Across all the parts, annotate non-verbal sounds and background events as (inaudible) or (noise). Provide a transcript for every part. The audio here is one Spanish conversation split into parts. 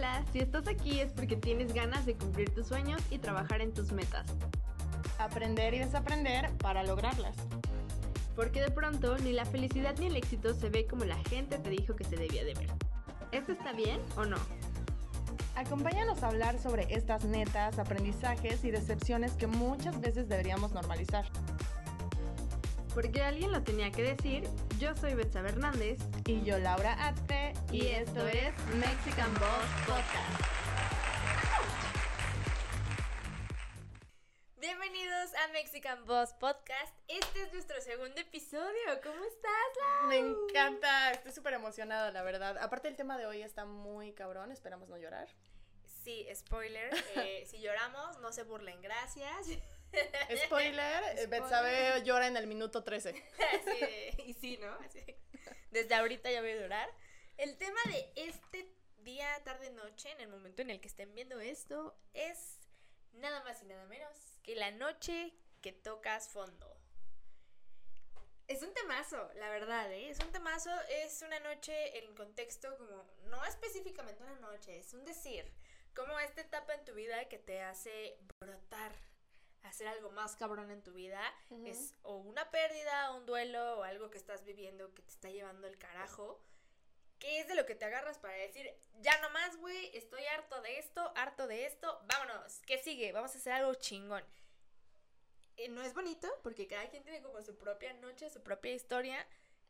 Hola, si estás aquí es porque tienes ganas de cumplir tus sueños y trabajar en tus metas. Aprender y desaprender para lograrlas. Porque de pronto ni la felicidad ni el éxito se ve como la gente te dijo que se debía de ver. ¿Esto está bien o no? Acompáñanos a hablar sobre estas netas, aprendizajes y decepciones que muchas veces deberíamos normalizar. Porque alguien lo tenía que decir, yo soy Betsa Hernández Y yo, Laura Atpe, y esto es Mexican Boss Podcast. Bienvenidos a Mexican Boss Podcast. Este es nuestro segundo episodio. ¿Cómo estás, Lau? Me encanta, estoy súper emocionada, la verdad. Aparte el tema de hoy está muy cabrón, esperamos no llorar. Sí, spoiler. eh, (laughs) si lloramos, no se burlen, gracias. Spoiler, eh, Betsabe llora en el minuto 13. Así de- y sí, ¿no? Así de- Desde ahorita ya voy a llorar. El tema de este día, tarde, noche, en el momento en el que estén viendo esto, es nada más y nada menos que la noche que tocas fondo. Es un temazo, la verdad, ¿eh? Es un temazo, es una noche en contexto como, no específicamente una noche, es un decir, como esta etapa en tu vida que te hace brotar, hacer algo más cabrón en tu vida, es o una pérdida, un duelo, o algo que estás viviendo que te está llevando el carajo, que es de lo que te agarras para decir, ya no más, güey, estoy harto de esto, harto de esto, vámonos, ¿qué sigue? Vamos a hacer algo chingón. Eh, no es bonito porque cada quien tiene como su propia noche, su propia historia,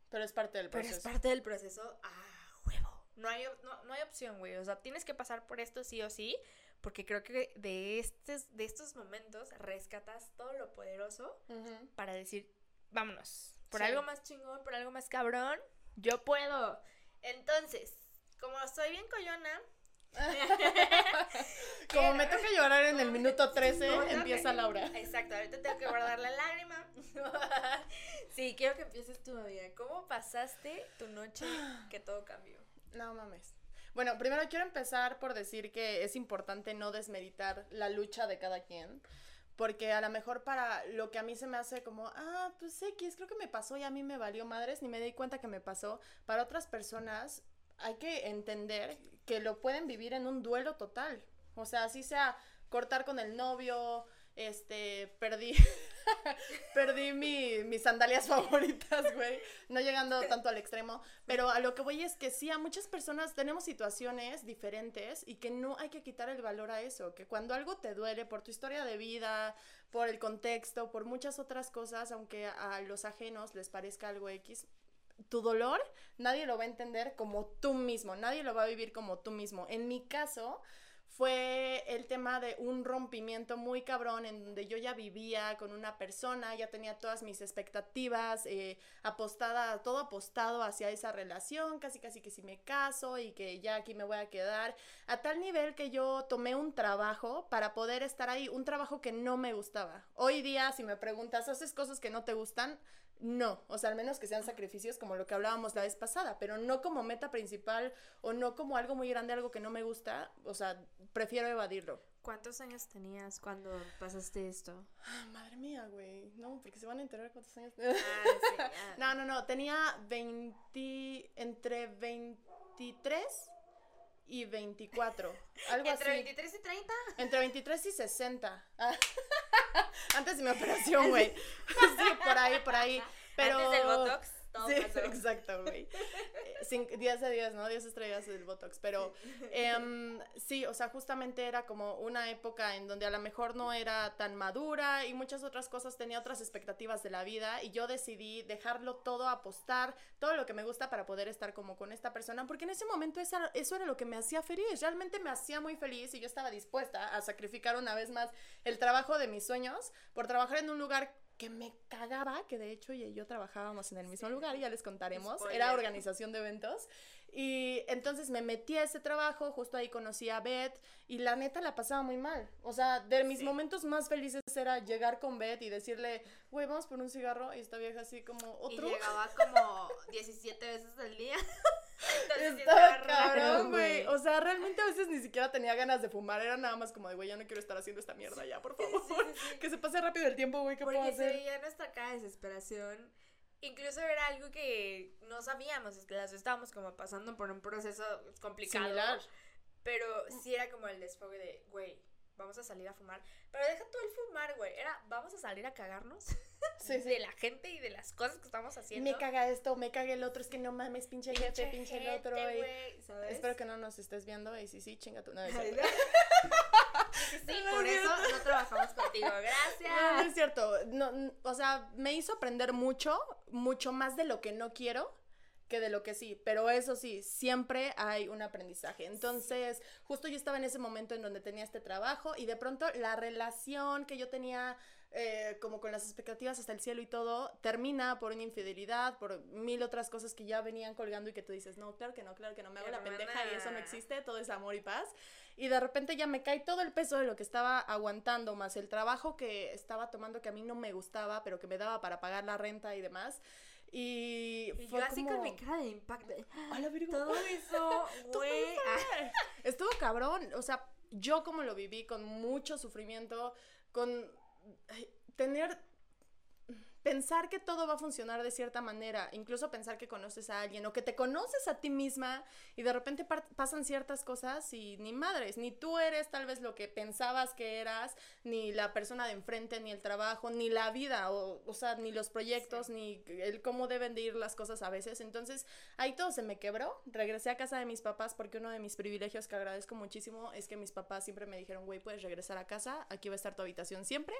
Pero es parte del pero proceso. es parte del proceso a huevo. No hay, no, no hay opción, güey. O sea, tienes que pasar por esto sí o sí, porque creo que de estos, de estos momentos rescatas todo lo poderoso para decir, vámonos, por Sí. algo más chingón, por algo más cabrón, yo puedo. Entonces, como soy bien coyona, (laughs) Como me toca llorar en el minuto (laughs) 13, No, tengo empieza Laura. Exacto, ahorita tengo que guardar la lágrima. (laughs) sí, quiero que empieces tú, amiga. ¿Cómo pasaste tu noche que todo cambió? No mames. Bueno, primero quiero empezar por decir que es importante no desmeditar la lucha de cada quien. Porque a lo mejor para lo que a mí se me hace como, ah, pues X, creo que me pasó y a mí me valió madres, ni me di cuenta que me pasó. Para otras personas hay que entender que lo pueden vivir en un duelo total. O sea, así sea cortar con el novio, este, perdí, (laughs) perdí mi, mis sandalias favoritas, güey, no llegando tanto al extremo, pero a lo que voy es que sí, a muchas personas tenemos situaciones diferentes y que no hay que quitar el valor a eso, que cuando algo te duele por tu historia de vida, por el contexto, por muchas otras cosas, aunque a los ajenos les parezca algo X, tu dolor nadie lo va a entender como tú mismo, nadie lo va a vivir como tú mismo. En mi caso fue el tema de un rompimiento muy cabrón en donde yo ya vivía con una persona, ya tenía todas mis expectativas eh, apostada, todo apostado hacia esa relación, casi casi que si me caso y que ya aquí me voy a quedar, a tal nivel que yo tomé un trabajo para poder estar ahí, un trabajo que no me gustaba. Hoy día, si me preguntas, ¿haces cosas que no te gustan? No, o sea, al menos que sean sacrificios como lo que hablábamos la vez pasada, pero no como meta principal o no como algo muy grande, algo que no me gusta, o sea, prefiero evadirlo. ¿Cuántos años tenías cuando pasaste esto? Ah, madre mía, güey, no, porque se van a enterar cuántos años. Ah, sí, (laughs) ah. No, no, no, tenía 20, entre 23 y 24, algo ¿Entre así. 23 y 30? Entre 23 y 60. Ah, (laughs) (laughs) Antes de mi operación, güey. (laughs) Sí, por ahí, por ahí. Pero... Antes del Botox, todo sí, pasó. exacto, güey. (laughs) Eh, 10 de 10, ¿no? 10 estrellas del Botox. Pero em, sí, o sea, justamente era como una época en donde a lo mejor no era tan madura y muchas otras cosas, tenía otras expectativas de la vida y yo decidí dejarlo todo, apostar, todo lo que me gusta para poder estar como con esta persona, porque en ese momento esa- eso era lo que me hacía feliz, realmente me hacía muy feliz y yo estaba dispuesta a sacrificar una vez más el trabajo de mis sueños por trabajar en un lugar que me cagaba, que de hecho ella y yo trabajábamos en el mismo lugar, ya les contaremos, Spoiler. era organización de eventos. Y entonces me metí a ese trabajo, justo ahí conocí a Beth y la neta la pasaba muy mal. O sea, de mis Sí. momentos más felices era llegar con Beth y decirle, güey, vamos por un cigarro y esta vieja así como Y otro. llegaba como 17 veces al día. (laughs) Entonces Estaba raro, cabrón, güey. O sea, realmente a veces ni siquiera tenía ganas de fumar. Era nada más como de, güey, ya no quiero estar haciendo esta mierda ya, por favor. sí, sí, sí. (laughs) Que se pase rápido el tiempo, güey, ¿qué puedo Porque se hacer? veía nuestra de desesperación. Incluso era algo que no sabíamos, es que las estábamos como pasando por un proceso complicado. Similar. Pero sí era como el desfogue de, güey, vamos a salir a fumar. Pero deja todo el fumar, güey. Era, vamos a salir a cagarnos (laughs) Sí, sí. de la gente y de las cosas que estamos haciendo. Me caga esto, me caga el otro, es que no mames, pinche jefe, pinche el otro. Espero que no nos estés viendo y si sí, chinga tu. No. (laughs) Sí, sí, No por eso no trabajamos contigo. No, no Gracias. es cierto. No, o sea, me hizo aprender mucho, mucho más de lo que no quiero que de lo que sí. Pero eso sí, siempre hay un aprendizaje. Entonces, justo yo estaba en ese momento en donde tenía este trabajo y de pronto la relación que yo tenía eh, como con las expectativas hasta el cielo y todo, termina por una infidelidad, por mil otras cosas que ya venían colgando y que tú dices, no, claro que no, claro que no, me hago la pendeja y eso no existe, todo es amor y paz. Y de repente ya me cae todo el peso de lo que estaba aguantando, más el trabajo que estaba tomando que a mí no me gustaba, pero que me daba para pagar la renta y demás. Y, Y fue yo así como... con mi cara de impacto. ¡A la! Todo eso, (laughs) güey. Estuvo cabrón, o sea, yo como lo viví con mucho sufrimiento, con tener pensar que todo va a funcionar de cierta manera, incluso pensar que conoces a alguien o que te conoces a ti misma y de repente pasan ciertas cosas y ni madres, ni tú eres tal vez lo que pensabas que eras, ni la persona de enfrente, ni el trabajo, ni la vida, o, o sea, ni los proyectos, ni el cómo deben de ir las cosas a veces. Entonces, ahí todo se me quebró. Regresé a casa de mis papás porque uno de mis privilegios que agradezco muchísimo es que mis papás siempre me dijeron, güey, puedes regresar a casa, aquí va a estar tu habitación siempre.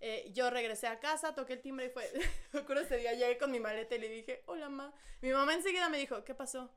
Eh, yo regresé a casa, toqué el timbre y fue, (laughs) me acuerdo ese día, llegué con mi maleta y le dije, hola, ma. Mi mamá enseguida me dijo, ¿qué pasó?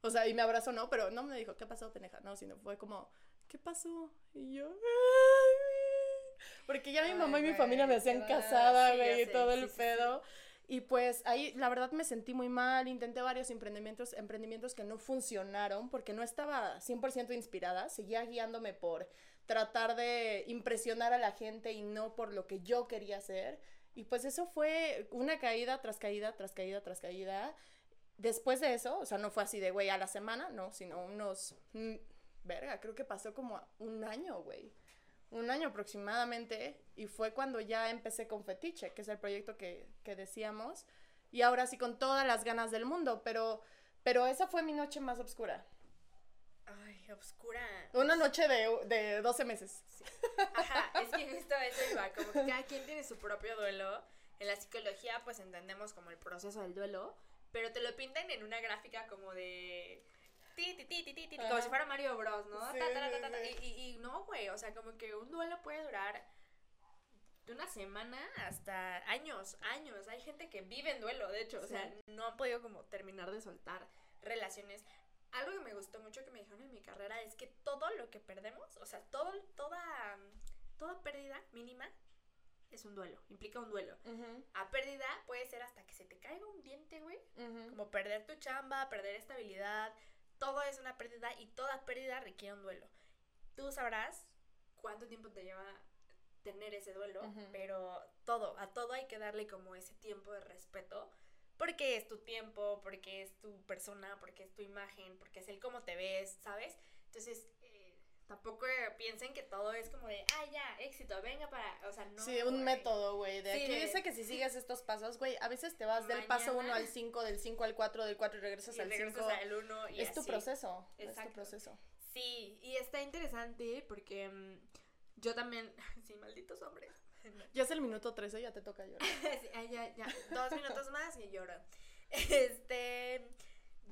O sea, y me abrazó, no, pero no me dijo, ¿qué pasó, pendeja? No, sino fue como, ¿qué pasó? Y yo, "Ay". porque ya mi Ay, mamá y mi güey, familia me hacían casada, Sí, güey, y todo sí, el sí. pedo. Y pues ahí la verdad me sentí muy mal, intenté varios emprendimientos, emprendimientos que no funcionaron porque no estaba 100% inspirada, seguía guiándome por tratar de impresionar a la gente y no por lo que yo quería hacer. Y pues eso fue una caída tras caída, tras caída, tras caída. Después de eso, o sea, no fue así de, güey, a la semana, no, sino unos, mm, verga, creo que pasó como un año, güey. Un año aproximadamente. Y fue cuando ya empecé con Fetiche, que es el proyecto que, que decíamos. Y ahora sí con todas las ganas del mundo, pero, pero esa fue mi noche más oscura. Oscura. Una noche de, de 12 meses. Ajá, es que justo eso iba, como que cada quien tiene su propio duelo. En la psicología, pues entendemos como el proceso del duelo, pero te lo pintan en una gráfica como de. Ti, como si fuera Mario Bros, ¿no? Sí, Ta, ta, ta, sí, ta, ta, sí. Y, y- y no, güey, o sea, como que un duelo puede durar de una semana hasta años, años. Hay gente que vive en duelo, de hecho, o sea, Sí. no han podido como terminar de soltar relaciones. Algo que me gustó mucho que me dijeron en mi carrera es que todo lo que perdemos, o sea, todo, toda, toda pérdida mínima es un duelo, implica un duelo. A pérdida puede ser hasta que se te caiga un diente, güey. Como perder tu chamba, perder estabilidad, todo es una pérdida y toda pérdida requiere un duelo. Tú sabrás cuánto tiempo te lleva tener ese duelo, Ujú. pero todo, a todo hay que darle como ese tiempo de respeto, porque es tu tiempo, porque es tu persona, porque es tu imagen, porque es el cómo te ves, ¿sabes? Entonces, eh, tampoco piensen que todo es como de, ah, ya, éxito, venga para, o sea, no. sí, un método, güey. De Sí, aquí de- dice que si sigues estos pasos, güey, a veces te vas del paso Mañana- 1 al 5, del 5 al 4, del 4 y regresas Y al regresas 5. al uno y Es tu así. proceso. Es tu proceso. Sí, y está interesante porque mm, yo también. (laughs) Sí, malditos hombres. Ya es el minuto 13, ya te toca llorar. (laughs) Sí, ya, ya. Dos minutos más y lloro. Este.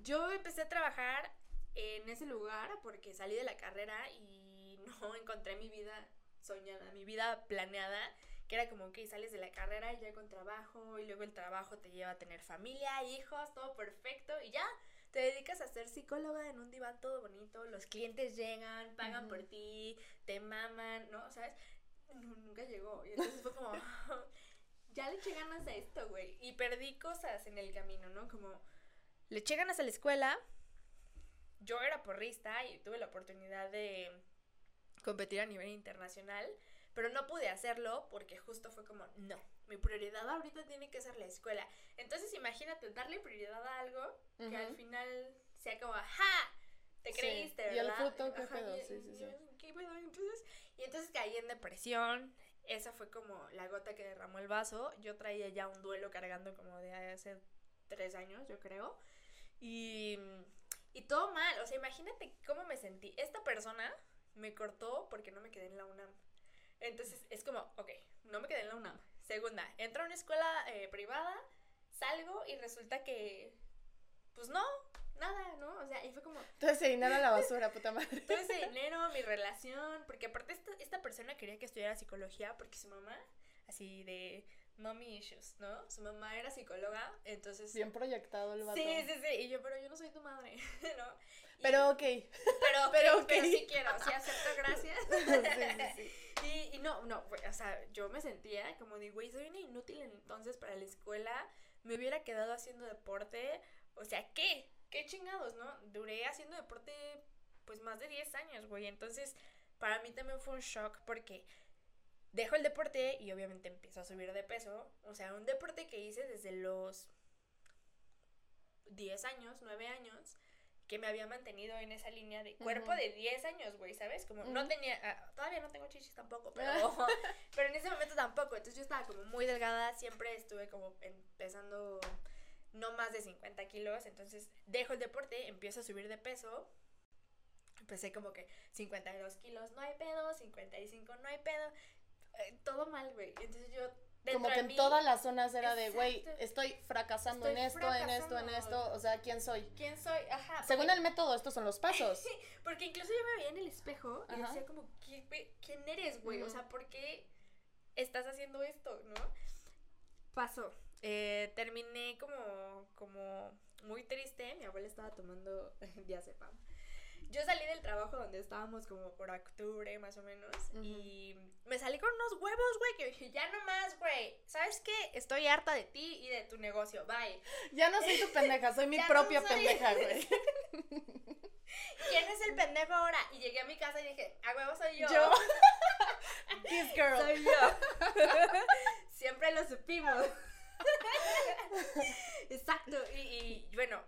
Yo empecé a trabajar en ese lugar porque salí de la carrera y no encontré mi vida soñada, mi vida planeada. Que era como que sales de la carrera y ya con trabajo, y luego el trabajo te lleva a tener familia, hijos, todo perfecto, y ya te dedicas a ser psicóloga en un diván todo bonito, los clientes llegan, pagan por ti, te maman, ¿no? ¿Sabes? Nu- (laughs) nunca llegó. Y entonces fue como, (laughs) ya le eché ganas a esto, güey. Y perdí cosas en el camino, ¿no? Como, le eché ganas a la escuela. Yo era porrista y tuve la oportunidad de competir a nivel internacional, pero no pude hacerlo porque justo fue como, no, mi prioridad ahorita tiene que ser la escuela. Entonces imagínate darle prioridad a algo que al final sea como, ¡ja! Te Sí, creíste, y el ¿verdad? fruto, ¿qué pedo? y- Sí, sí, sí. y- Entonces, y entonces caí en depresión. Esa fue como la gota que derramó el vaso. Yo traía ya un duelo cargando como de hace tres años, yo creo. Y, y todo mal, o sea, imagínate cómo me sentí. Esta persona me cortó porque no me quedé en la UNAM. Entonces es como, ok, no me quedé en la UNAM. Segunda, entro a una escuela eh, privada, salgo y resulta que, pues no, nada, ¿no? O sea, y fue como, Todo ese dinero a la basura, puta madre. todo ese dinero, mi relación, porque aparte esta, esta persona quería que estudiara psicología porque su mamá, así de mommy issues, ¿no? Su mamá era psicóloga, entonces... Bien proyectado el vato. Sí, sí, sí, y yo, pero yo no soy tu madre, (laughs) ¿no? Y- Pero ok. pero, pero (laughs) pero, ok. pero sí quiero, sí acepto, gracias. (laughs) sí, sí. Y, y no, no, o sea, yo me sentía como de, güey, soy una inútil entonces para la escuela, me hubiera quedado haciendo deporte, o sea, ¿qué? ¿Qué chingados, no? Duré haciendo deporte pues más de 10 años, güey, entonces para mí también fue un shock porque dejo el deporte y obviamente empiezo a subir de peso, o sea, un deporte que hice desde los 10 años, 9 años, que me había mantenido en esa línea de cuerpo de 10 años, güey, ¿sabes? Como no tenía, ah, todavía no tengo chichis tampoco, (laughs) pero, pero en ese momento tampoco, entonces yo estaba como muy delgada, siempre estuve como empezando no más de 50 kilos, entonces dejo el deporte, empiezo a subir de peso, empecé como que 52 kilos, no hay pedo, 55, no hay pedo, eh, todo mal, güey, entonces yo... dentro Como que en mí- todas las zonas era de, güey, estoy fracasando Estoy en esto, en esto, en esto. O sea, ¿quién soy? ¿Quién soy? Ajá. Según el método, estos son los (laughs) pasos. Porque incluso yo me veía en el espejo y decía como, ¿qué- güey, ¿quién eres, güey? O sea, ¿por qué estás haciendo esto, no? Pasó. Eh, terminé como, como muy triste. Mi abuela estaba tomando (laughs) diazepam. Yo salí del trabajo donde estábamos como por octubre, más o menos, Ujú. y me salí con unos huevos, güey, que dije, ya no más, güey. ¿Sabes qué? Estoy harta de ti y de tu negocio. Bye. (laughs) Ya no soy tu pendeja, soy mi (laughs) no propia soy. pendeja, güey. ¿Quién es el pendejo ahora? Y llegué a mi casa y dije, a huevo soy yo. Yo. This girl. Soy yo. Siempre lo supimos. (laughs) Exacto. Y, y, bueno,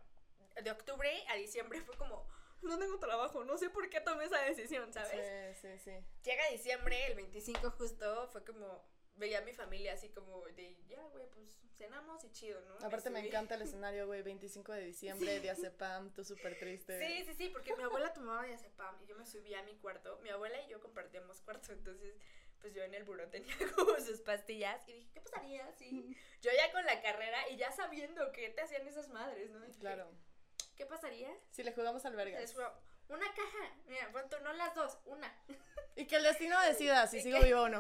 de octubre a diciembre fue como, no tengo trabajo, no sé por qué tomé esa decisión, ¿sabes? Sí, sí, sí. Llega diciembre, el 25 justo, fue como, veía a mi familia así como de, ya, güey, pues cenamos y chido, ¿no? Aparte me encanta el escenario, güey, 25 de diciembre, diazepam, tú súper triste. Sí, sí, sí, porque mi abuela tomaba diazepam y yo me subía a mi cuarto. Mi abuela y yo compartíamos cuarto, entonces pues yo en el buró tenía (laughs) como sus pastillas y dije, ¿qué pasaría si yo ya con la carrera y ya sabiendo que te hacían esas madres, ¿no? Dije, Claro. ¿Qué pasaría? Si le jugamos al vergas. una caja, mira, pronto no las dos, una. (laughs) Y que el destino decida si ¿Y sigo qué? vivo o no.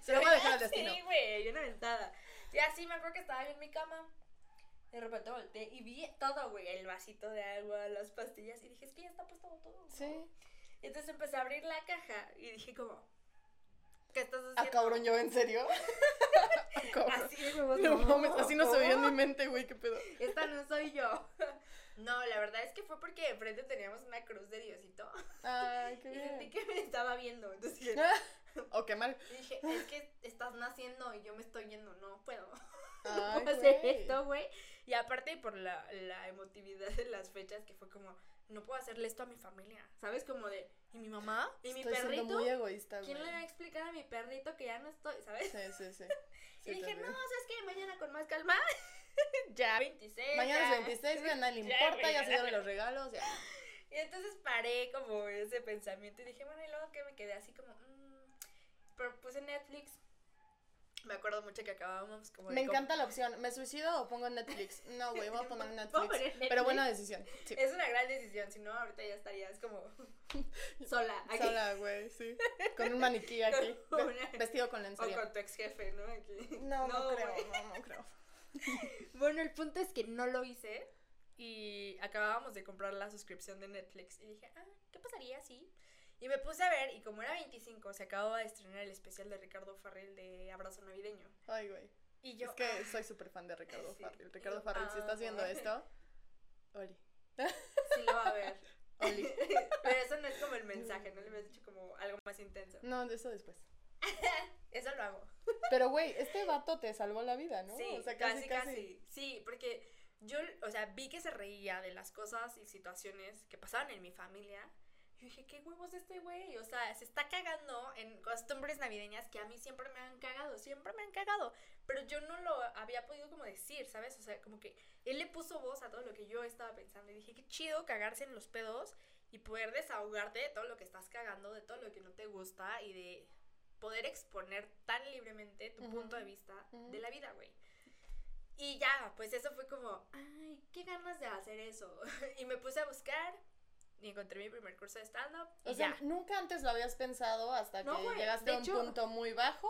Se lo voy a dejar al Sí, destino. güey, yo una ventada. Y así me acuerdo que estaba yo en mi cama. De repente volteé y vi todo, güey, el vasito de agua, las pastillas, y dije, es que ya está puesto todo. ¿no?". Sí. Entonces empecé a abrir la caja y dije como, ¿qué estás haciendo? Ah, cabrón, yo, ¿en serio? (laughs) (laughs) Así de huevos, No mames, así no se veía en mi mente, güey, qué pedo. Esta no soy yo. (laughs) No, la verdad es que fue porque enfrente teníamos una cruz de Diosito Ay, qué y sentí que me estaba viendo. Entonces dije, O qué mal. dije, es que estás naciendo y yo me estoy yendo, no puedo. Ay, puedo hacer esto, güey. Y aparte por la, la emotividad de las fechas que fue como, no puedo hacerle esto a mi familia. ¿Sabes? Como de, ¿y mi mamá? ¿Y mi Estoy siendo perrito? muy egoísta, güey. ¿Quién le va a explicar a mi perrito que ya no estoy? ¿Sabes? Sí, sí, sí. (laughs) Sí, y dije, no, ¿sabes qué? Mañana con más calma. (laughs) ya 26. Mañana ya. es 26, güey, a nadie le (laughs) Ya, importa, ya se ya, dieron los regalos, ya. Y entonces paré como ese pensamiento y dije, bueno, y luego que me quedé así como, mmm. Pero puse Netflix. Me acuerdo mucho que acabábamos como Me encanta la opción, ¿me suicido o pongo Netflix? No, güey, voy a poner (laughs) Netflix. Netflix. Pero buena decisión. Sí. Es una gran decisión, si no, ahorita ya estarías como (laughs) sola aquí. Sola, güey, sí. Con un maniquí (laughs) aquí. Una- Vestido con O lencería. con tu ex jefe, ¿no? Aquí. No, no, creo, güey. no, no creo. Bueno, el punto es que no lo hice y acabábamos de comprar la suscripción de Netflix y dije, ah, ¿qué pasaría si? Y me puse a ver y como era 25, se acababa de estrenar el especial de Ricardo Farrell de Abrazo Navideño. Ay, güey. Y yo, es que ah, soy súper fan de Ricardo (laughs) Sí. Farrell. Ricardo Farrell, si estás viendo amo. esto, Oli. (laughs) sí lo va a ver. (laughs) Oli. Pero eso no es como el mensaje, no le hubieras dicho como algo más intenso. No, eso después. Eso lo hago. Pero, güey, este vato te salvó la vida, ¿no? Sí, o sea, casi, casi, Sí, porque yo, o sea, vi que se reía de las cosas y situaciones que pasaban en mi familia. Yo dije, ¿qué huevos este güey? O sea, se está cagando en costumbres navideñas que a mí siempre me han cagado, siempre me han cagado. Pero yo no lo había podido como decir, ¿sabes? O sea, como que él le puso voz a todo lo que yo estaba pensando. Y dije, qué chido cagarse en los pedos y poder desahogarte de todo lo que estás cagando, de todo lo que no te gusta y de poder exponer tan libremente tu punto de vista de la vida, güey. Y ya, pues eso fue como, ay, qué ganas de hacer eso. (laughs) y me puse a buscar y encontré mi primer curso de stand-up. O sea, nunca antes lo habías pensado hasta que llegaste a un punto muy bajo,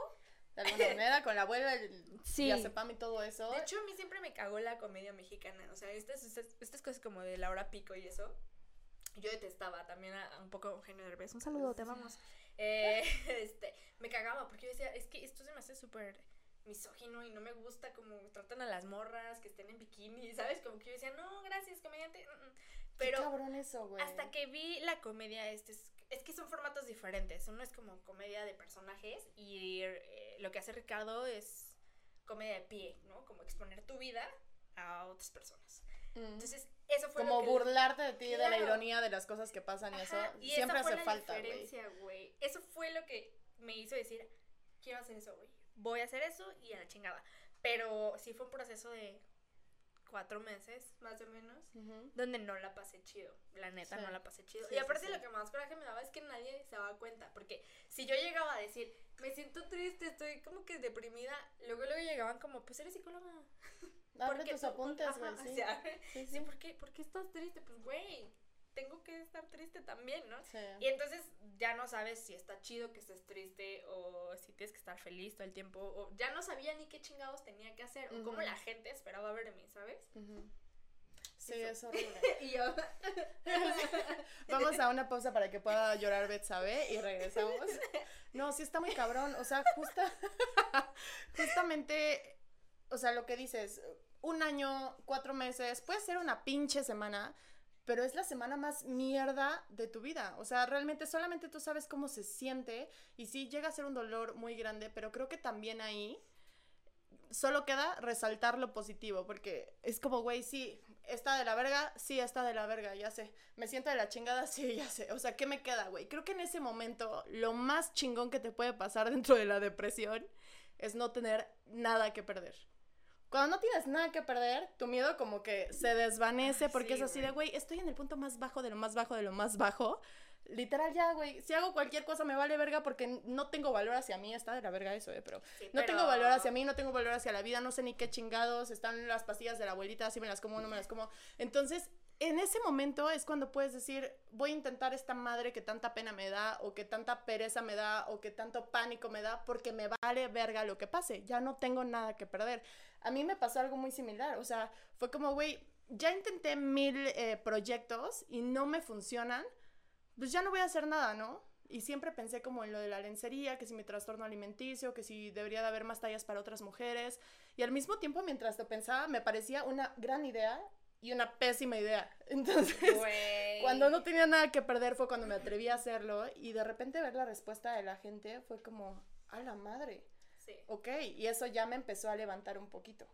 de alguna (laughs) manera, con la abuela, el sí. y todo eso. De hecho, a mí siempre me cagó la comedia mexicana. O sea, estas, estas, cosas como de Laura Pico y eso. Yo detestaba también a, un poco Eugenio Derbez. Un saludo, te amamos. Eh, (laughs) este, me cagaba porque yo decía, es que esto se me hace súper misógino y no me gusta como tratan a las morras que estén en bikini, ¿sabes? Como que yo decía, no, gracias, comediante. Mm, mm". Pero cabrón eso, güey. hasta que vi la comedia, este es, es, que son formatos diferentes. Uno es como comedia de personajes y eh, lo que hace Ricardo es comedia de pie, ¿no? Como exponer tu vida a otras personas. Mm. Entonces, eso fue como burlarte de ti, de la ironía de las cosas que pasan y eso siempre hace falta, güey. Eso fue lo que me hizo decir, quiero hacer eso, güey. Voy a hacer eso y a la chingada. Pero sí fue un proceso de cuatro meses, más o menos, donde no la pasé chido. La neta, no la pasé chido. y aparte lo que más coraje me daba es que nadie se daba cuenta. Porque si yo llegaba a decir, me siento triste, estoy como que deprimida, luego luego llegaban como, pues eres psicóloga. Abre (laughs) tus apuntes, güey, sí. sí, sí. ¿por qué, ¿por qué estás triste? Pues, güey, tengo que estar triste también, ¿no? Sí. Y entonces ya no sabes si está chido que estés triste o si tienes que estar feliz todo el tiempo o ya no sabía ni qué chingados tenía que hacer o cómo la gente esperaba ver de mí, ¿sabes? Sí, es horrible. (laughs) y yo. (laughs) Vamos a una pausa para que pueda llorar Betsabe y regresamos. No, sí está muy cabrón. O sea, justa, (laughs) justamente, o sea, lo que dices, un año, cuatro meses, puede ser una pinche semana, pero es la semana más mierda de tu vida. O sea, realmente solamente tú sabes cómo se siente y sí llega a ser un dolor muy grande, pero creo que también ahí solo queda resaltar lo positivo, porque es como, güey, sí, está de la verga, sí, está de la verga, ya sé. Me siento de la chingada, (laughs) sí, ya sé. O sea, ¿qué me queda, güey? Creo que en ese momento lo más chingón que te puede pasar (laughs) dentro de la depresión es no tener nada que perder. Cuando no tienes nada que perder, tu miedo como que se desvanece porque es así de, güey, estoy en el punto más bajo de lo más bajo de lo más bajo. Literal ya, güey, si hago cualquier cosa me vale verga porque no tengo valor hacia mí, está de la verga eso, eh, pero no tengo valor hacia mí, no tengo valor hacia la vida, no sé ni qué chingados, están las pastillas de la abuelita, si me las como no me las como. Entonces, en ese momento es cuando puedes decir, voy a intentar esta madre que tanta pena me da, o que tanta pereza me da, o que tanto pánico me da, porque me vale verga lo que pase, ya no tengo nada que perder. A mí me pasó algo muy similar, o sea, fue como, güey, ya intenté mil eh, proyectos y no me funcionan, pues ya no voy a hacer nada, ¿no? Y siempre pensé como en lo de la lencería, que si mi trastorno alimenticio, que si debería de haber más tallas para otras mujeres. Y al mismo tiempo, mientras lo pensaba, me parecía una gran idea y una pésima idea. (laughs) Entonces, cuando no tenía nada que perder fue cuando me atreví a hacerlo y de repente ver la respuesta de la gente fue como, a la madre. Sí. Ok, y eso ya me empezó a levantar un poquito.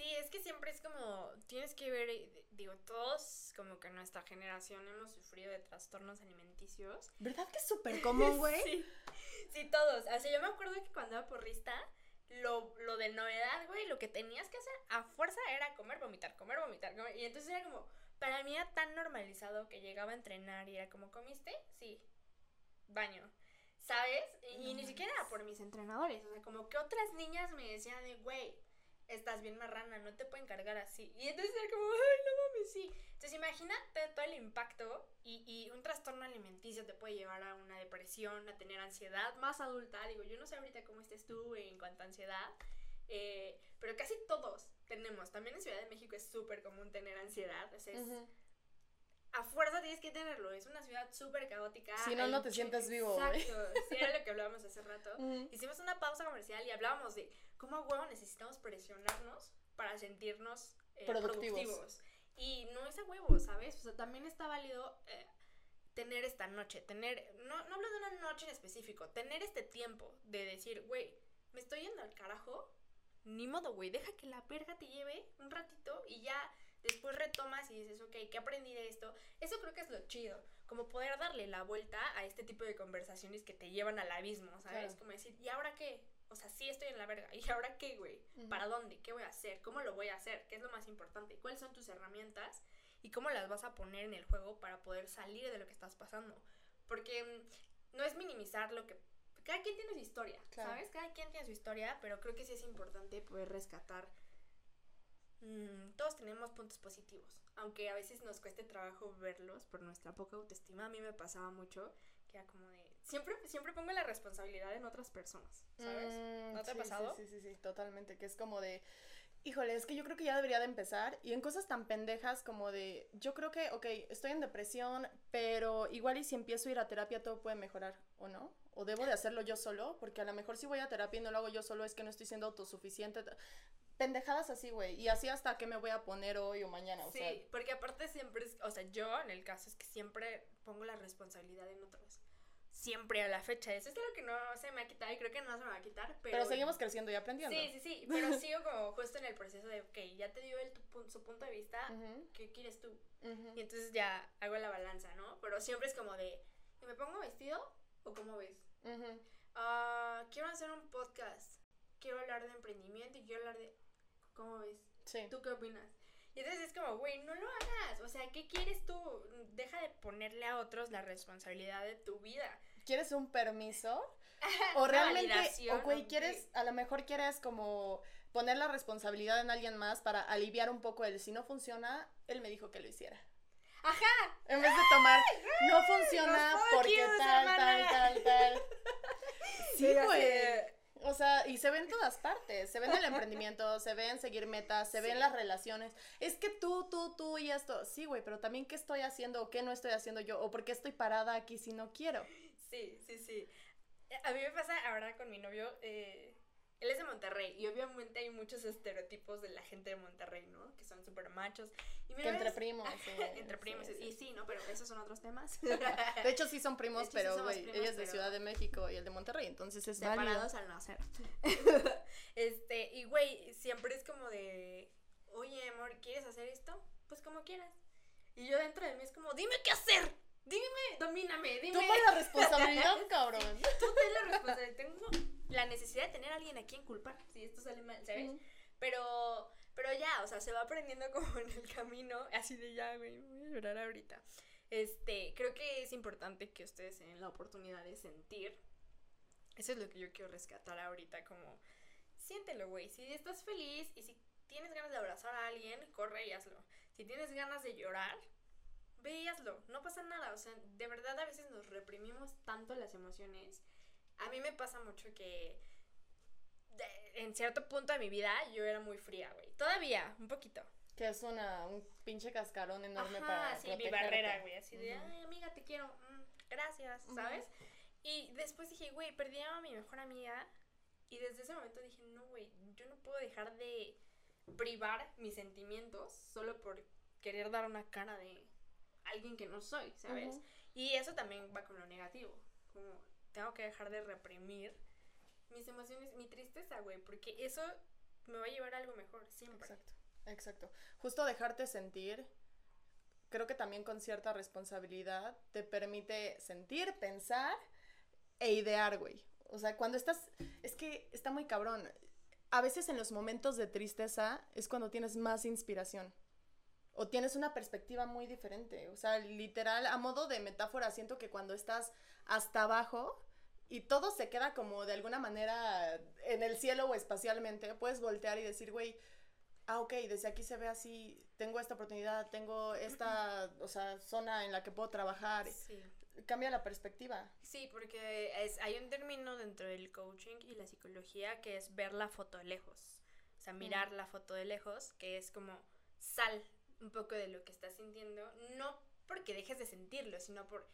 Sí, es que siempre es como, tienes que ver, digo, todos como que nuestra generación hemos sufrido de trastornos alimenticios. ¿Verdad que es súper común, (laughs) güey? sí, sí, todos. O sea, yo me acuerdo que cuando era porrista, lo, lo de novedad, güey, lo que tenías que hacer a fuerza era comer, vomitar, comer, vomitar, comer. Y entonces era como, para mí era tan normalizado que llegaba a entrenar y era como, ¿comiste? Sí. Baño. ¿Sabes? Y, ni siquiera era por mis entrenadores. O sea, como que otras niñas me decían de, güey, estás bien marrana, no te pueden cargar así. Y entonces era como, ay, no mames, sí. Entonces imagínate todo el impacto y, y, un trastorno alimenticio te puede llevar a una depresión, a tener ansiedad más adulta. Digo, yo no sé ahorita cómo estés tú en cuanto a ansiedad, eh, pero casi todos tenemos. También en Ciudad de México es súper común tener ansiedad. O sea, es, a fuerza tienes que tenerlo. Es una ciudad súper caótica. Si no, no te sientes vivo. Exacto. Sí, era lo que hablábamos hace rato. (laughs) Hicimos una pausa comercial y hablábamos de cómo a huevo necesitamos presionarnos para sentirnos eh, productivos. Y no es a huevo, ¿sabes? O sea, también está válido eh, tener esta noche, tener, no, no hablo de una noche en específico, tener este tiempo de decir, güey, me estoy yendo al carajo, ni modo, güey, deja que la verga te lleve un ratito y ya después retomas y dices, ok, ¿qué aprendí de esto? Eso creo que es lo chido, como poder darle la vuelta a este tipo de conversaciones que te llevan al abismo, ¿sabes? Claro. Como decir, ¿y ahora qué? O sea, sí estoy en la verga, ¿y ahora qué, güey? ¿Para dónde? ¿Qué voy a hacer? ¿Cómo lo voy a hacer? ¿Qué es lo más importante? ¿Cuáles son tus herramientas? ¿Y cómo las vas a poner en el juego para poder salir de lo que estás pasando? Porque mm, no es minimizar lo que... Cada quien tiene su historia, Claro. ¿sabes? Cada quien tiene su historia, pero creo que sí es importante poder rescatar. Mm, todos tenemos puntos positivos, aunque a veces nos cueste trabajo verlos por nuestra poca autoestima. A mí me pasaba mucho que era como de... Siempre, siempre pongo la responsabilidad en otras personas, ¿sabes? Mm, ¿No te ha sí, pasado? Sí, sí, sí, sí, totalmente. Que es como de, híjole, es que yo creo que ya debería de empezar. Y en cosas tan pendejas como de, yo creo que, ok, estoy en depresión, pero igual y si empiezo a ir a terapia todo puede mejorar, ¿o no? O debo de hacerlo yo solo, porque a lo mejor si voy a terapia y no lo hago yo solo es que no estoy siendo autosuficiente. Pendejadas así, güey. Y así hasta qué me voy a poner hoy o mañana, o Sí, sea. porque aparte siempre es, o sea, yo en el caso es que siempre pongo la responsabilidad en otros. Siempre a la fecha. Eso es algo que no se me ha quitado y creo que no se me va a quitar, pero... Pero seguimos creciendo y aprendiendo. Sí, sí, sí, pero (laughs) sigo como justo en el proceso de, ok, ya te dio él tu su punto de vista, ¿qué quieres tú? Y entonces ya hago la balanza, ¿no? Pero siempre es como de, ¿y me pongo vestido o cómo ves? Ah, quiero hacer un podcast, quiero hablar de emprendimiento y quiero hablar de, ¿cómo ves? Sí. ¿Tú qué opinas? Y entonces es como, güey, no lo hagas. O sea, ¿qué quieres tú? Deja de ponerle a otros la responsabilidad de tu vida. ¿Quieres un permiso? (laughs) O realmente, o güey, quieres, a lo mejor quieres como poner la responsabilidad en alguien más para aliviar un poco el si no funciona, él me dijo que lo hiciera. Ajá. En vez de tomar, no funciona porque tal, tal, hermana. tal, tal. (laughs) Sí, güey. O sea, y se ve en todas partes. Se ve en el emprendimiento, se ve en seguir metas, se ve en Sí. las relaciones. Es que tú, tú, tú y esto. Sí, güey, pero también qué estoy haciendo o qué no estoy haciendo yo o por qué estoy parada aquí si no quiero. Sí, sí, sí. A mí me pasa ahora con mi novio, eh, él es de Monterrey y obviamente hay muchos estereotipos de la gente de Monterrey, ¿no? Que son súper machos. Y Que entre primos. (laughs) sí, entre primos. sí. Y sí, ¿no? Pero esos son otros temas. (laughs) De hecho, sí son primos, hecho, pero, güey, ella es de pero- Ciudad de México y el de Monterrey, entonces es válido. separados al nacer. (laughs) este, y güey, siempre es como de, oye, amor, ¿quieres hacer esto? Pues como quieras. Y yo dentro de mí es como, dime qué hacer, dime, domíname, dime. Toma la responsabilidad, cabrón. Tú ten la responsabilidad. Tengo la necesidad de tener a alguien a quien culpar si esto sale mal, ¿sabes? Pero, pero ya, o sea, se va aprendiendo (laughs) como en el camino, así de ya, güey, voy a llorar ahorita. Este, creo que es importante que ustedes den la oportunidad de sentir. Eso es lo que yo quiero rescatar ahorita, como, siéntelo, güey. Si estás feliz y si tienes ganas de abrazar a alguien, corre y hazlo. Si tienes ganas de llorar, ve y hazlo. No pasa nada, o sea, de verdad a veces nos reprimimos tanto las emociones. A mí me pasa mucho que de- en cierto punto de mi vida yo era muy fría, güey. Todavía, un poquito. Que es una, un pinche cascarón enorme Ajá, para sí, mi barrera, güey. Así de, ay, amiga, te quiero. mm, gracias. ¿sabes? Y después dije, güey, perdí a mi mejor amiga. Y desde ese momento dije, no, güey, yo no puedo dejar de privar mis sentimientos solo por querer dar una cara de alguien que no soy, ¿sabes? Y eso también va con lo negativo. Como tengo que dejar de reprimir mis emociones, mi tristeza, güey, porque eso me va a llevar a algo mejor, siempre. Exacto, exacto. Justo dejarte sentir, creo que también con cierta responsabilidad te permite sentir, pensar e idear, güey. O sea, cuando estás, es que está muy cabrón. A veces en los momentos de tristeza es cuando tienes más inspiración. O tienes una perspectiva muy diferente. O sea, literal, a modo de metáfora, siento que cuando estás hasta abajo y todo se queda como de alguna manera en el cielo o espacialmente, puedes voltear y decir, güey, ah, ok, desde aquí se ve así, tengo esta oportunidad, tengo esta, o sea, zona en la que puedo trabajar. Sí. Cambia la perspectiva. Sí, porque es, hay un término dentro del coaching y la psicología que es ver la foto de lejos. O sea, mirar la foto de lejos, que es como sal un poco de lo que estás sintiendo, no porque dejes de sentirlo, sino por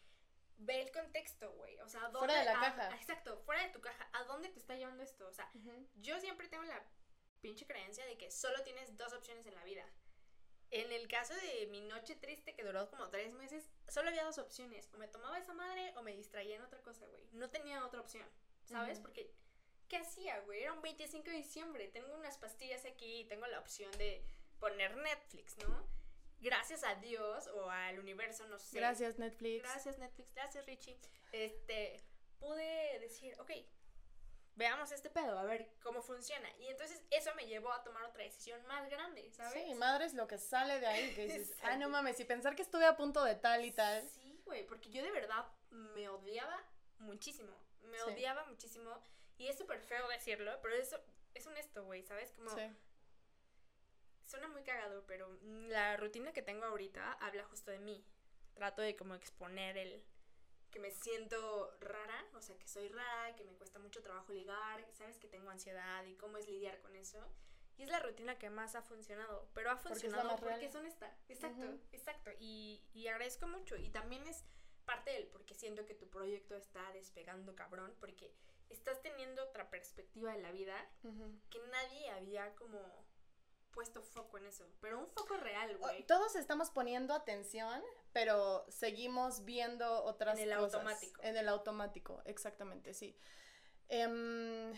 ver el contexto, güey. O sea, ¿a Fuera de dónde- la a- caja. exacto, fuera de tu caja. ¿A dónde te está llevando esto? O sea, yo siempre tengo la pinche creencia de que solo tienes dos opciones en la vida. En el caso de mi noche triste que duró como tres meses, solo había dos opciones. O me tomaba esa madre o me distraía en otra cosa, güey. No tenía otra opción, ¿sabes? Porque, ¿qué hacía, güey? Era un 25 de diciembre, tengo unas pastillas aquí y tengo la opción de poner Netflix, ¿no? Gracias a Dios o al universo, no sé. Gracias, Netflix. Gracias, Netflix. Gracias, Richie. Este, pude decir, ok, veamos este pedo, a ver cómo funciona. Y entonces eso me llevó a tomar otra decisión más grande, ¿sabes? Sí, madre es lo que sale de ahí, que dices, (laughs) ah, no mames, y pensar que estuve a punto de tal y tal. Sí, güey, porque yo de verdad me odiaba muchísimo. Me Sí. odiaba muchísimo. Y es súper feo decirlo, pero eso es honesto, güey, ¿sabes? Como Sí. Suena muy cagado, pero la rutina que tengo ahorita habla justo de mí. Trato de como exponer el que me siento rara, o sea, que soy rara, que me cuesta mucho trabajo ligar, sabes que tengo ansiedad y cómo es lidiar con eso. Y es la rutina que más ha funcionado, pero ha Porque es funcionado porque, real. es honesta. Exacto, exacto. Y, y agradezco mucho. Y también es parte del porque siento que tu proyecto está despegando cabrón, porque estás teniendo otra perspectiva de la vida que nadie había como puesto foco en eso. Pero un foco real, O- güey. Todos estamos poniendo atención, pero seguimos viendo otras En el cosas. automático. En el automático, exactamente, sí. Em,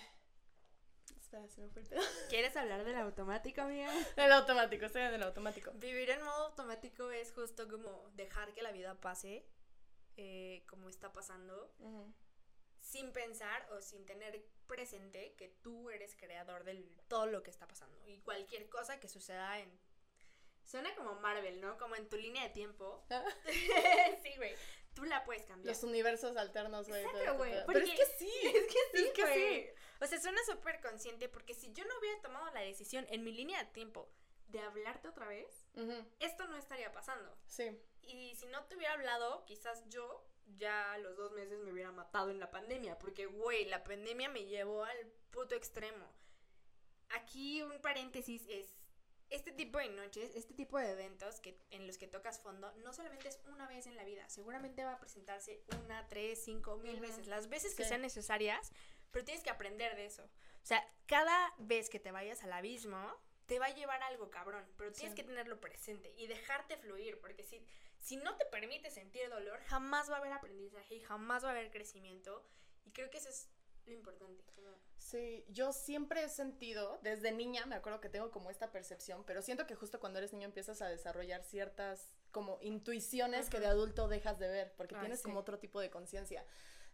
Espera, se me fue el pedo. (laughs) ¿Quieres hablar del automático, amiga? El automático, estoy en el automático. Vivir en modo automático es justo como dejar que la vida pase eh, como está pasando, sin pensar o sin tener presente que tú eres creador de todo lo que está pasando. Y cualquier cosa que suceda en... Suena como Marvel, ¿no? Como en tu línea de tiempo. (laughs) sí, güey. Tú la puedes cambiar. Los universos alternos, güey. Exacto, este güey, porque- Pero (laughs) es que sí. Es que sí, Es que sí. O sea, suena súper consciente porque si yo no hubiera tomado la decisión en mi línea de tiempo de hablarte otra vez, esto no estaría pasando. Sí. Y si no te hubiera hablado, quizás yo ya a los dos meses me hubiera matado en la pandemia. Porque, güey, la pandemia me llevó al puto extremo. Aquí un paréntesis es, este tipo de noches, este tipo de eventos que, en los que tocas fondo, no solamente es una vez en la vida, seguramente va a presentarse una, tres, cinco, mil veces, las veces que Sí. sean necesarias, pero tienes que aprender de eso. O sea, cada vez que te vayas al abismo, te va a llevar algo cabrón, pero tienes Sí. que tenerlo presente y dejarte fluir, porque si, si no te permite sentir dolor, jamás va a haber aprendizaje y jamás va a haber crecimiento. Y creo que eso es lo importante. Sí, yo siempre he sentido, desde niña, me acuerdo que tengo como esta percepción, pero siento que justo cuando eres niño empiezas a desarrollar ciertas como intuiciones que Ajá. de adulto dejas de ver, porque Ay, tienes sí. como otro tipo de conciencia.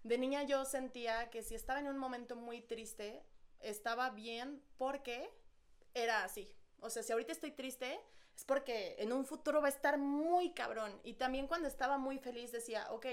De niña yo sentía que si estaba en un momento muy triste, estaba bien porque era así. O sea, si ahorita estoy triste, es porque en un futuro va a estar muy cabrón. Y también cuando estaba muy feliz decía, ok,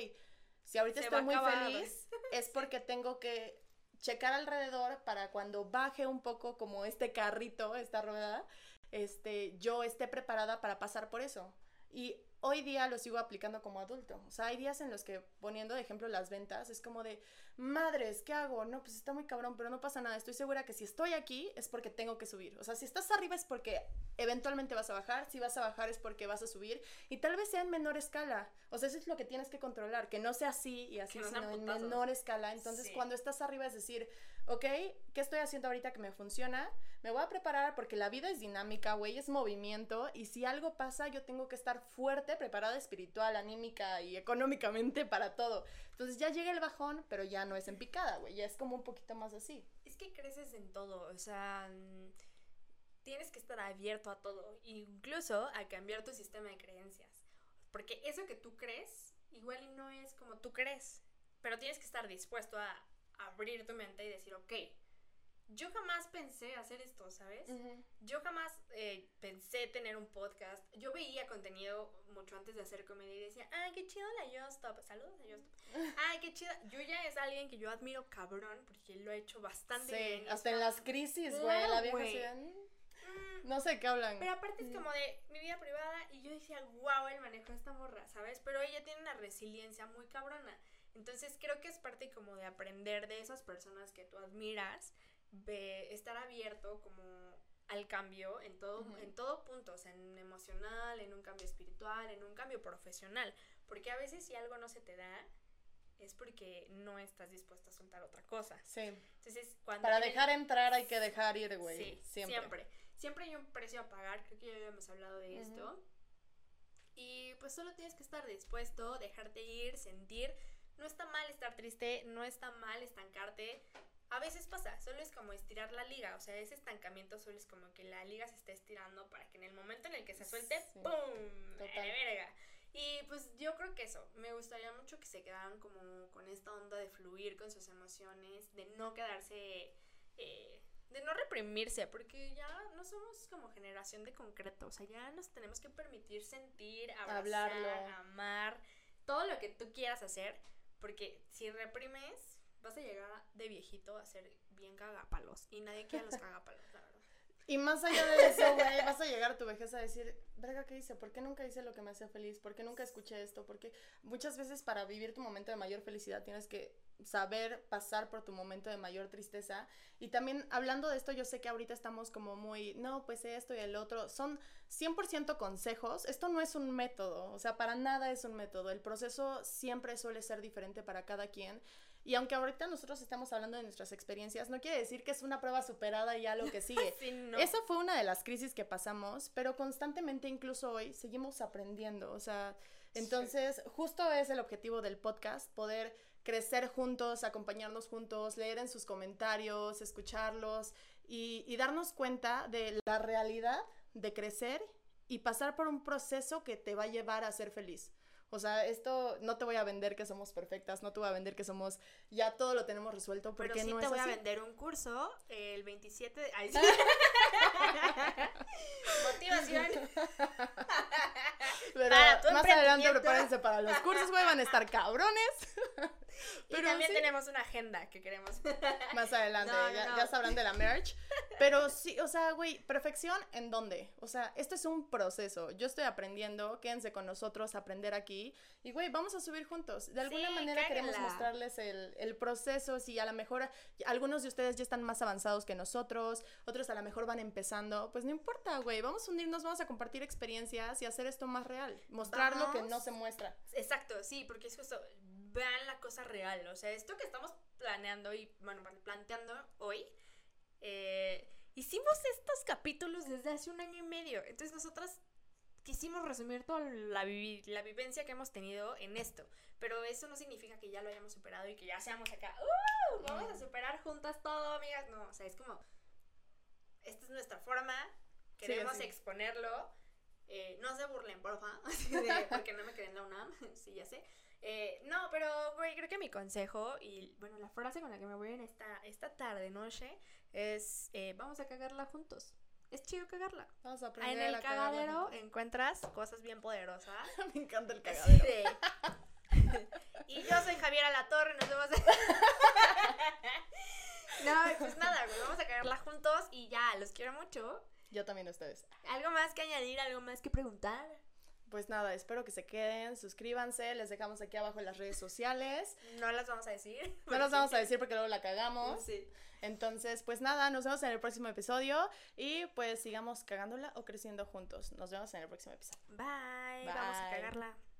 si ahorita Se estoy muy feliz, (laughs) es porque tengo que checar alrededor para cuando baje un poco como este carrito, esta rueda, este, yo esté preparada para pasar por eso. Y hoy día lo sigo aplicando como adulto. O sea, hay días en los que poniendo de ejemplo las ventas, es como de, madres, ¿qué hago? No, pues está muy cabrón, pero no pasa nada. Estoy segura que si estoy aquí es porque tengo que subir. O sea, si estás arriba es porque eventualmente vas a bajar, si vas a bajar es porque vas a subir y tal vez sea en menor escala. O sea, eso es lo que tienes que controlar, que no sea así y así, Que sino en menor escala. Entonces, Sí. cuando estás arriba es decir, ok, ¿qué estoy haciendo ahorita que me funciona? Me voy a preparar porque la vida es dinámica, güey, es movimiento y si algo pasa yo tengo que estar fuerte, preparada espiritual, anímica y económicamente para todo. Entonces ya llega el bajón, pero ya no es en picada, güey, ya es como un poquito más así. Es que creces en todo, o sea, mm, tienes que estar abierto a todo, incluso a cambiar tu sistema de creencias. Porque eso que tú crees, igual no es como tú crees, pero tienes que estar dispuesto a abrir tu mente y decir, ok, yo jamás pensé hacer esto, ¿sabes? Yo jamás eh, pensé tener un podcast. Yo veía contenido mucho antes de hacer comedia y decía, ay, qué chido la Justop. Saludos a Justop. Ay, qué chido. Yuya es alguien que yo admiro cabrón porque lo ha hecho bastante Sí, bien. hasta en las crisis, güey, Claro, la vieja "Mm, Mm, no sé qué hablan. Pero aparte es Mm. como de mi vida privada y yo decía, wow, el manejo de esta morra, ¿sabes? Pero ella tiene una resiliencia muy cabrona. Entonces creo que es parte como de aprender de esas personas que tú admiras, de estar abierto como al cambio en todo, en todo punto, o sea, en emocional, en un cambio espiritual, en un cambio profesional. Porque a veces si algo no se te da, es porque no estás dispuesto a soltar otra cosa. Sí, Entonces, cuando para dejar entrar hay que dejar ir, güey, Sí, siempre. siempre. siempre. hay un precio a pagar, creo que ya habíamos hablado de esto. Y pues solo tienes que estar dispuesto, dejarte ir, sentir. No está mal estar triste, no está mal estancarte. a veces pasa, solo es como estirar la liga, o sea, ese estancamiento solo es como que la liga se está estirando para que en el momento en el que se suelte, Sí. ¡pum! Total. Verga. Y pues yo creo que eso, me gustaría mucho que se quedaran como con esta onda de fluir con sus emociones, de no quedarse, eh, de no reprimirse, porque ya no somos como generación de concreto, o sea, ya nos tenemos que permitir sentir, abrazar, Hablarlo. amar, todo lo que tú quieras hacer, porque si reprimes, vas a llegar de viejito a ser bien cagapalos, y nadie quiere los (laughs) cagapalos, la verdad. Y más allá de eso, güey, vas a llegar a tu vejez a decir, verga, ¿qué hice? ¿Por qué nunca hice lo que me hacía feliz? ¿Por qué nunca escuché esto? Porque muchas veces para vivir tu momento de mayor felicidad tienes que saber pasar por tu momento de mayor tristeza. Y también hablando de esto, yo sé que ahorita estamos como muy, no, pues esto y el otro. Son 100% consejos. Esto no es un método, o sea, para nada es un método. El proceso siempre suele ser diferente para cada quien. Y aunque ahorita nosotros estamos hablando de nuestras experiencias, no quiere decir que es una prueba superada y ya lo que (laughs) sigue. Sí, no. Esa fue una de las crisis que pasamos, pero constantemente, incluso hoy, seguimos aprendiendo. O sea, entonces, justo es el objetivo del podcast, poder crecer juntos, acompañarnos juntos, leer en sus comentarios, escucharlos y, y darnos cuenta de la realidad de crecer y pasar por un proceso que te va a llevar a ser feliz. O sea, esto no te voy a vender que somos perfectas, no te voy a vender que somos, ya todo lo tenemos resuelto, porque Pero sí no te es voy a así. vender un curso el 27 de... Ay, sí. (laughs) Motivación. Pero Para más adelante prepárense para los cursos, güey, van a estar cabrones. (laughs) (laughs) y Pero también sí. tenemos una agenda que queremos. (laughs) Más adelante, (laughs) No, ya, no. ya sabrán de la merch. Pero sí, o sea, güey, perfección en dónde? O sea, esto es un proceso. Yo estoy aprendiendo, quédense con nosotros a aprender aquí. Y, güey, vamos a subir juntos. De alguna Sí, manera queremos mostrarles el, el proceso. Si a lo mejor algunos de ustedes ya están más avanzados que nosotros, otros a lo mejor van empezando, pues no importa, güey. Vamos a unirnos, vamos a compartir experiencias y hacer esto más real. Mostrar lo que no se muestra. Exacto, sí, porque es justo, vean la cosa real, o sea, esto que estamos planeando y, bueno, planteando hoy, eh, hicimos estos capítulos desde hace un año y medio, entonces nosotras quisimos resumir toda la, vivi- la vivencia que hemos tenido en esto, pero eso no significa que ya lo hayamos superado y que ya seamos acá, ¡uh! Vamos a superar juntas todo, amigas, no, o sea, es como, esta es nuestra forma, queremos sí. exponerlo, eh, no se burlen, porfa, (laughs) (laughs) porque no me quedé en la UNAM, (laughs) sí, ya sé. Eh, no, pero, güey, creo que mi consejo y, bueno, la frase con la que me voy en esta, esta tarde, noche, es, eh, vamos a cagarla juntos. Es chido cagarla. Vamos a Ah, aprender En el a cagadero encuentras cosas bien poderosas. (laughs) Me encanta el cagadero. de- (laughs) y yo soy Javiera La Torre, nos vemos. (laughs) no, pues nada, güey, vamos a cagarla juntos y ya, los quiero mucho. Yo también a ustedes. ¿Algo más que añadir? ¿Algo más que preguntar? Pues nada, espero que se queden, suscríbanse, les dejamos aquí abajo en las redes sociales. No las vamos a decir. No las vamos a (laughs) decir porque luego la cagamos. Sí. Entonces, pues nada, nos vemos en el próximo episodio y pues sigamos cagándola o creciendo juntos. Nos vemos en el próximo episodio. Bye. Vamos a Bye. cagarla.